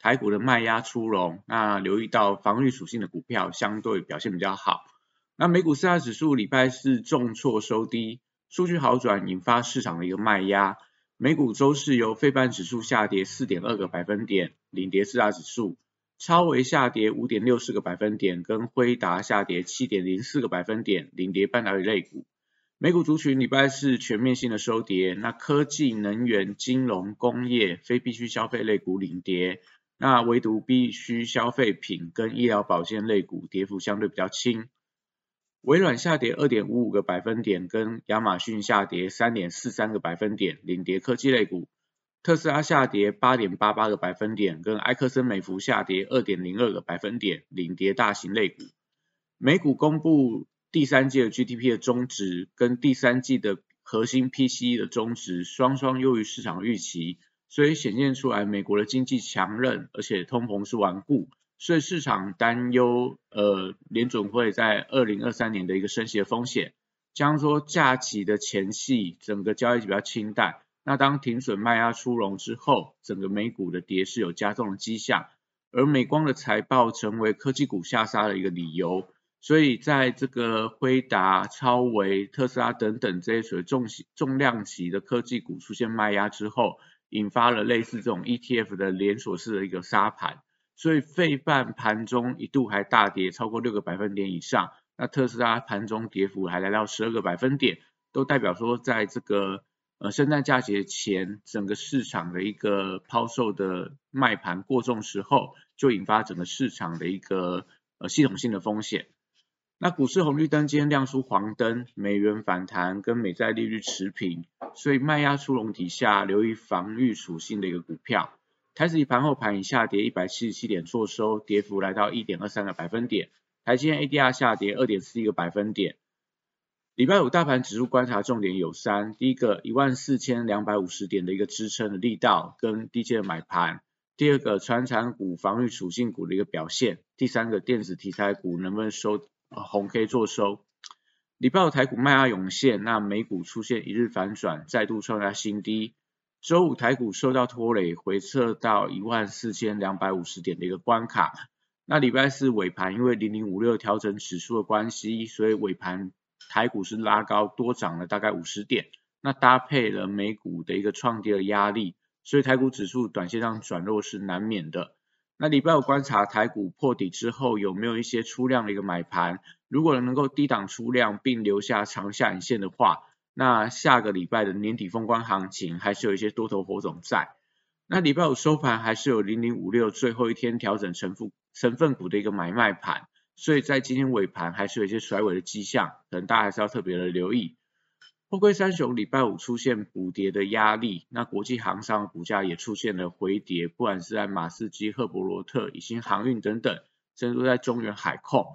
台股的卖压出笼，那留意到防御属性的股票相对表现比较好。那美股四大指数礼拜四重挫收低，数据好转引发市场的一个卖压。美股周四由费半指数下跌四点二个百分点，领跌四大指数；超微下跌五点六四个百分点，跟辉达下跌七点零四个百分点，领跌半导体类股。美股族群礼拜四全面性的收跌，那科技、能源、金融、工业、非必需消费类股领跌。那唯独必需消费品跟医疗保健类股跌幅相对比较轻，微软下跌二点五五个百分点，跟亚马逊下跌三点四三个百分点，领跌科技类股；特斯拉下跌八点八八个百分点，跟埃克森美孚下跌二点零二个百分点，领跌大型类股。美股公布第三季的 GDP 的中值，跟第三季的核心 PCE 的中值双双优于市场预期。所以显现出来，美国的经济强韧，而且通膨是顽固，所以市场担忧，呃，联准会在二零二三年的一个升息的风险。将说假期的前夕，整个交易比较清淡。那当停损卖压出笼之后，整个美股的跌势有加重的迹象，而美光的财报成为科技股下杀的一个理由。所以在这个辉达、超维、特斯拉等等这些属于重重量级的科技股出现卖压之后，引发了类似这种 ETF 的连锁式的一个杀盘，所以费半盘中一度还大跌超过六个百分点以上，那特斯拉盘中跌幅还来到十二个百分点，都代表说在这个呃圣诞假节前，整个市场的一个抛售的卖盘过重时候，就引发整个市场的一个呃系统性的风险。那股市红绿灯今天亮出黄灯，美元反弹跟美债利率持平，所以卖压出笼底下，留意防御属性的一个股票。台指盘后盘以下跌一百七十七点，做收，跌幅来到一点二三个百分点。台积电 ADR 下跌二点四一个百分点。礼拜五大盘指数观察重点有三：第一个一万四千两百五十点的一个支撑的力道跟低阶的买盘；第二个传产股防御属性股的一个表现；第三个电子题材股能不能收。红 K 做收，礼拜五台股卖压涌现，那美股出现一日反转，再度创下新低。周五台股受到拖累，回撤到一万四千两百五十点的一个关卡。那礼拜四尾盘因为零零五六调整指数的关系，所以尾盘台股是拉高多涨了大概五十点。那搭配了美股的一个创跌的压力，所以台股指数短线上转弱是难免的。那礼拜五观察台股破底之后有没有一些出量的一个买盘，如果能够低档出量并留下长下影线的话，那下个礼拜的年底封关行情还是有一些多头火种在。那礼拜五收盘还是有零零五六最后一天调整成分成分股的一个买卖盘，所以在今天尾盘还是有一些甩尾的迹象，可能大家还是要特别的留意。货柜三雄礼拜五出现补跌的压力，那国际航商股价也出现了回跌，不管是在马士基、赫伯罗特、以新航运等等，甚至在中原海控。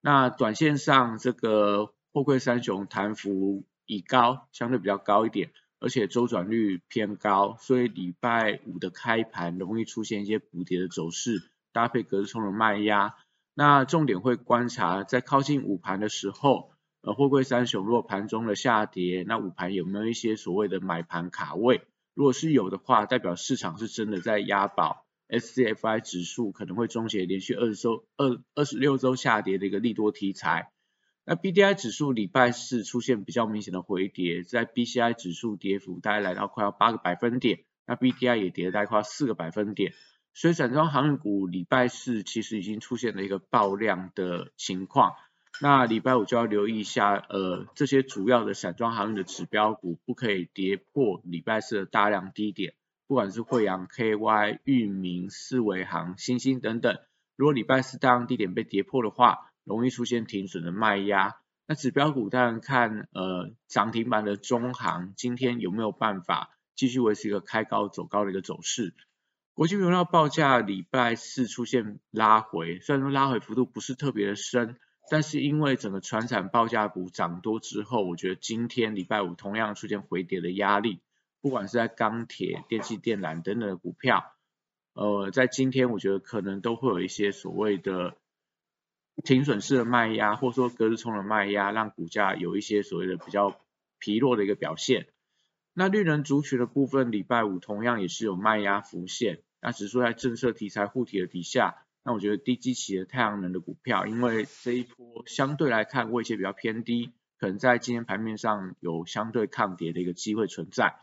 那短线上这个货柜三雄弹幅已高，相对比较高一点，而且周转率偏高，所以礼拜五的开盘容易出现一些补跌的走势，搭配隔日冲的卖压。那重点会观察在靠近午盘的时候。呃，货柜三雄若盘中的下跌，那午盘有没有一些所谓的买盘卡位？如果是有的话，代表市场是真的在押宝，SCFI 指数可能会终结连续二十周、二二十六周下跌的一个利多题材。那 BDI 指数礼拜四出现比较明显的回跌，在 BCI 指数跌幅大概来到快要八个百分点，那 BDI 也跌了大概快四个百分点，所以散装航运股礼拜四其实已经出现了一个爆量的情况。那礼拜五就要留意一下，呃，这些主要的散装航运的指标股不可以跌破礼拜四的大量低点，不管是惠阳 KY、裕民、四维航、新兴等等，如果礼拜四大量低点被跌破的话，容易出现停损的卖压。那指标股当然看，呃，涨停板的中航今天有没有办法继续维持一个开高走高的一个走势。国际原料报价礼拜四出现拉回，虽然说拉回幅度不是特别的深，但是因为整个船产报价股涨多之后，我觉得今天礼拜五同样出现回跌的压力，不管是在钢铁、电气电缆等等的股票，呃，在今天我觉得可能都会有一些所谓的停损式的卖压，或者说隔日冲的卖压，让股价有一些所谓的比较疲弱的一个表现。那绿能族群的部分，礼拜五同样也是有卖压浮现。那只是说在政策题材护体的底下，那我觉得低基期的太阳能的股票，因为这一波相对来看位阶比较偏低，可能在今天盘面上有相对抗跌的一个机会存在。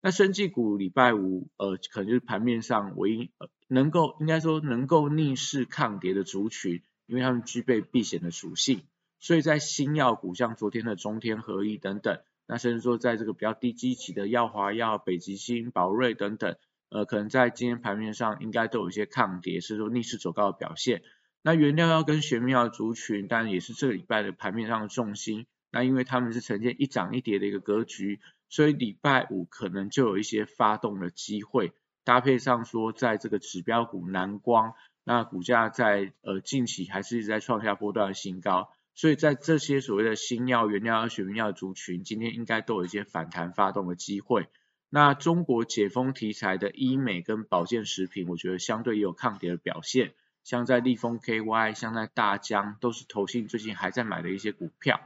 那生技股礼拜五，呃，可能就是盘面上唯一呃能够应该说能够逆势抗跌的族群，因为他们具备避险的属性，所以在新药股像昨天的中天合一等等。那甚至说，在这个比较低基期的药华药、北极星、宝瑞等等，呃，可能在今天盘面上应该都有一些抗跌，是说逆势走高的表现。那原料药跟玄妙族群，当然也是这个礼拜的盘面上的重心。那因为他们是呈现一涨一跌的一个格局，所以礼拜五可能就有一些发动的机会。搭配上说，在这个指标股南光，那股价在呃近期还是一直在创下波段的新高。所以在这些所谓的新药、原料药、玄妙药族群，今天应该都有一些反弹发动的机会。那中国解封题材的医美跟保健食品，我觉得相对也有抗跌的表现。像在立丰 KY、像在大疆，都是投信最近还在买的一些股票。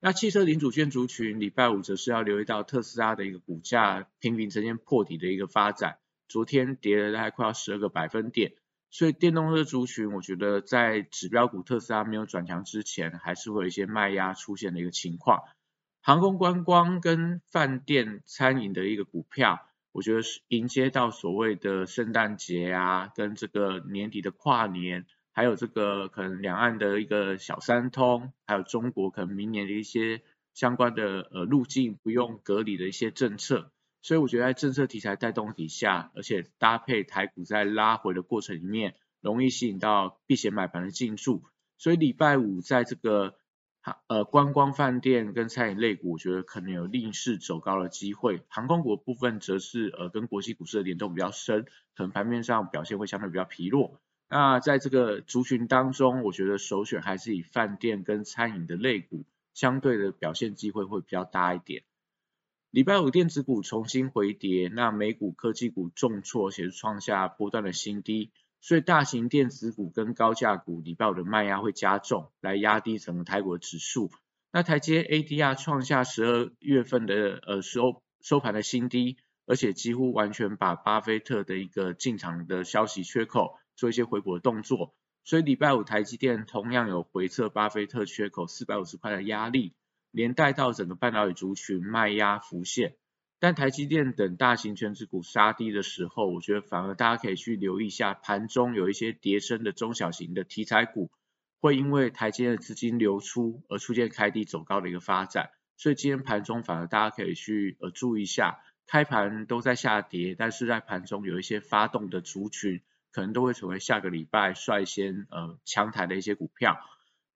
那汽车零组件族群，礼拜五则是要留意到特斯拉的一个股价频频呈现破底的一个发展，昨天跌了大概快要十二个百分点。所以电动车族群，我觉得在指标股特斯拉没有转强之前，还是会有一些卖压出现的一个情况。航空观光跟饭店餐饮的一个股票，我觉得是迎接到所谓的圣诞节啊，跟这个年底的跨年，还有这个可能两岸的一个小三通，还有中国可能明年的一些相关的呃入境不用隔离的一些政策。所以我觉得在政策题材带动底下，而且搭配台股在拉回的过程里面，容易吸引到避险买盘的进驻。所以礼拜五在这个呃观光饭店跟餐饮类股，我觉得可能有逆势走高的机会。航空股部分则是呃跟国际股市的联动比较深，可能盘面上表现会相对比较疲弱。那在这个族群当中，我觉得首选还是以饭店跟餐饮的类股，相对的表现机会会比较大一点。礼拜五电子股重新回跌，那美股科技股重挫，且是创下波段的新低，所以大型电子股跟高价股礼拜五的卖压会加重，来压低整个台股指数。那台阶 ADR 创下十二月份的呃收收盘的新低，而且几乎完全把巴菲特的一个进场的消息缺口做一些回补的动作，所以礼拜五台积电同样有回测巴菲特缺口四百五十块的压力。连带到整个半导体族群卖压浮现，但台积电等大型全值股杀低的时候，我觉得反而大家可以去留意一下盘中有一些叠升的中小型的题材股，会因为台积电的资金流出而出现开低走高的一个发展，所以今天盘中反而大家可以去呃注意一下，开盘都在下跌，但是在盘中有一些发动的族群，可能都会成为下个礼拜率先呃强台的一些股票。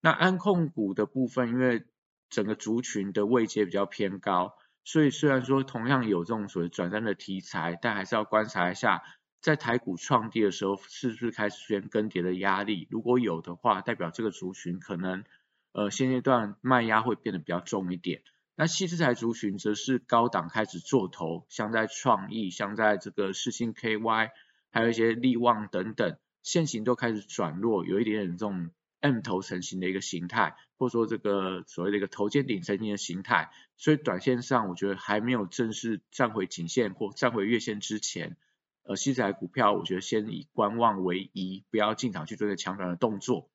那安控股的部分，因为整个族群的位阶比较偏高，所以虽然说同样有这种所谓转单的题材，但还是要观察一下，在台股创低的时候，是不是开始出现更迭的压力？如果有的话，代表这个族群可能呃现阶段卖压会变得比较重一点。那细资材族群则是高档开始做头，像在创意，像在这个世星 KY，还有一些利旺等等，现行都开始转弱，有一点点这种。M 头成型的一个形态，或者说这个所谓的一个头肩顶成型的形态，所以短线上我觉得还没有正式站回颈线或站回月线之前，呃，西材股票我觉得先以观望为宜，不要进场去做一个强转的动作。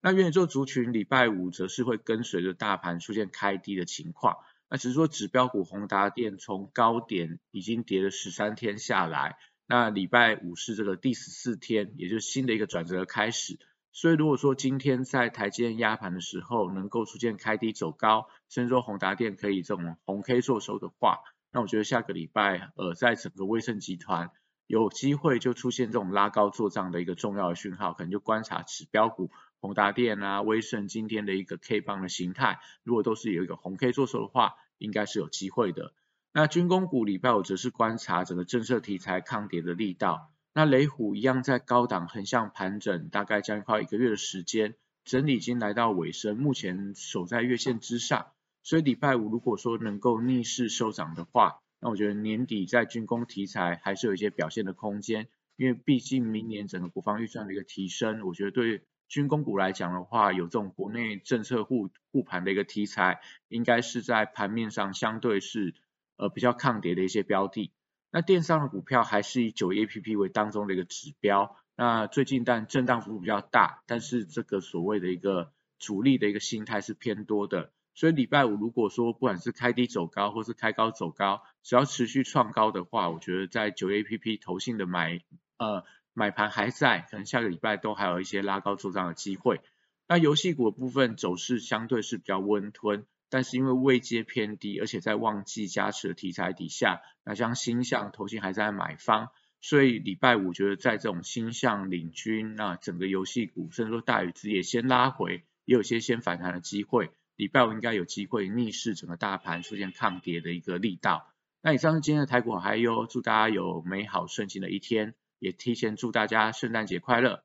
那元宇宙族群礼拜五则是会跟随着大盘出现开低的情况，那只是说指标股宏达电从高点已经跌了十三天下来，那礼拜五是这个第十四天，也就是新的一个转折的开始。所以如果说今天在台积电压盘的时候能够出现开低走高，甚至说宏达电可以这种红 K 做收的话，那我觉得下个礼拜呃在整个威盛集团有机会就出现这种拉高做账的一个重要的讯号，可能就观察指标股宏达电啊、威盛今天的一个 K 棒的形态，如果都是有一个红 K 做收的话，应该是有机会的。那军工股礼拜五则是观察整个政策题材抗跌的力道。那雷虎一样在高档横向盘整，大概将近快一个月的时间，整理已经来到尾声，目前守在月线之上。所以礼拜五如果说能够逆势收涨的话，那我觉得年底在军工题材还是有一些表现的空间，因为毕竟明年整个国防预算的一个提升，我觉得对军工股来讲的话，有这种国内政策护护盘的一个题材，应该是在盘面上相对是呃比较抗跌的一些标的。那电商的股票还是以九 A P P 为当中的一个指标，那最近但震荡幅度比较大，但是这个所谓的一个主力的一个心态是偏多的。所以礼拜五如果说不管是开低走高，或是开高走高，只要持续创高的话，我觉得在九 A P P 投信的买呃买盘还在，可能下个礼拜都还有一些拉高做账的机会。那游戏股的部分走势相对是比较温吞，但是因为位阶偏低，而且在旺季加持的题材底下，那像星象投信还在买方，所以礼拜五觉得在这种星象领军，那整个游戏股甚至说大宇资也先拉回，也有些先反弹的机会。礼拜五应该有机会逆势整个大盘出现抗跌的一个力道。那以上是今天的台股好嗨哟，祝大家有美好顺心的一天，也提前祝大家圣诞节快乐。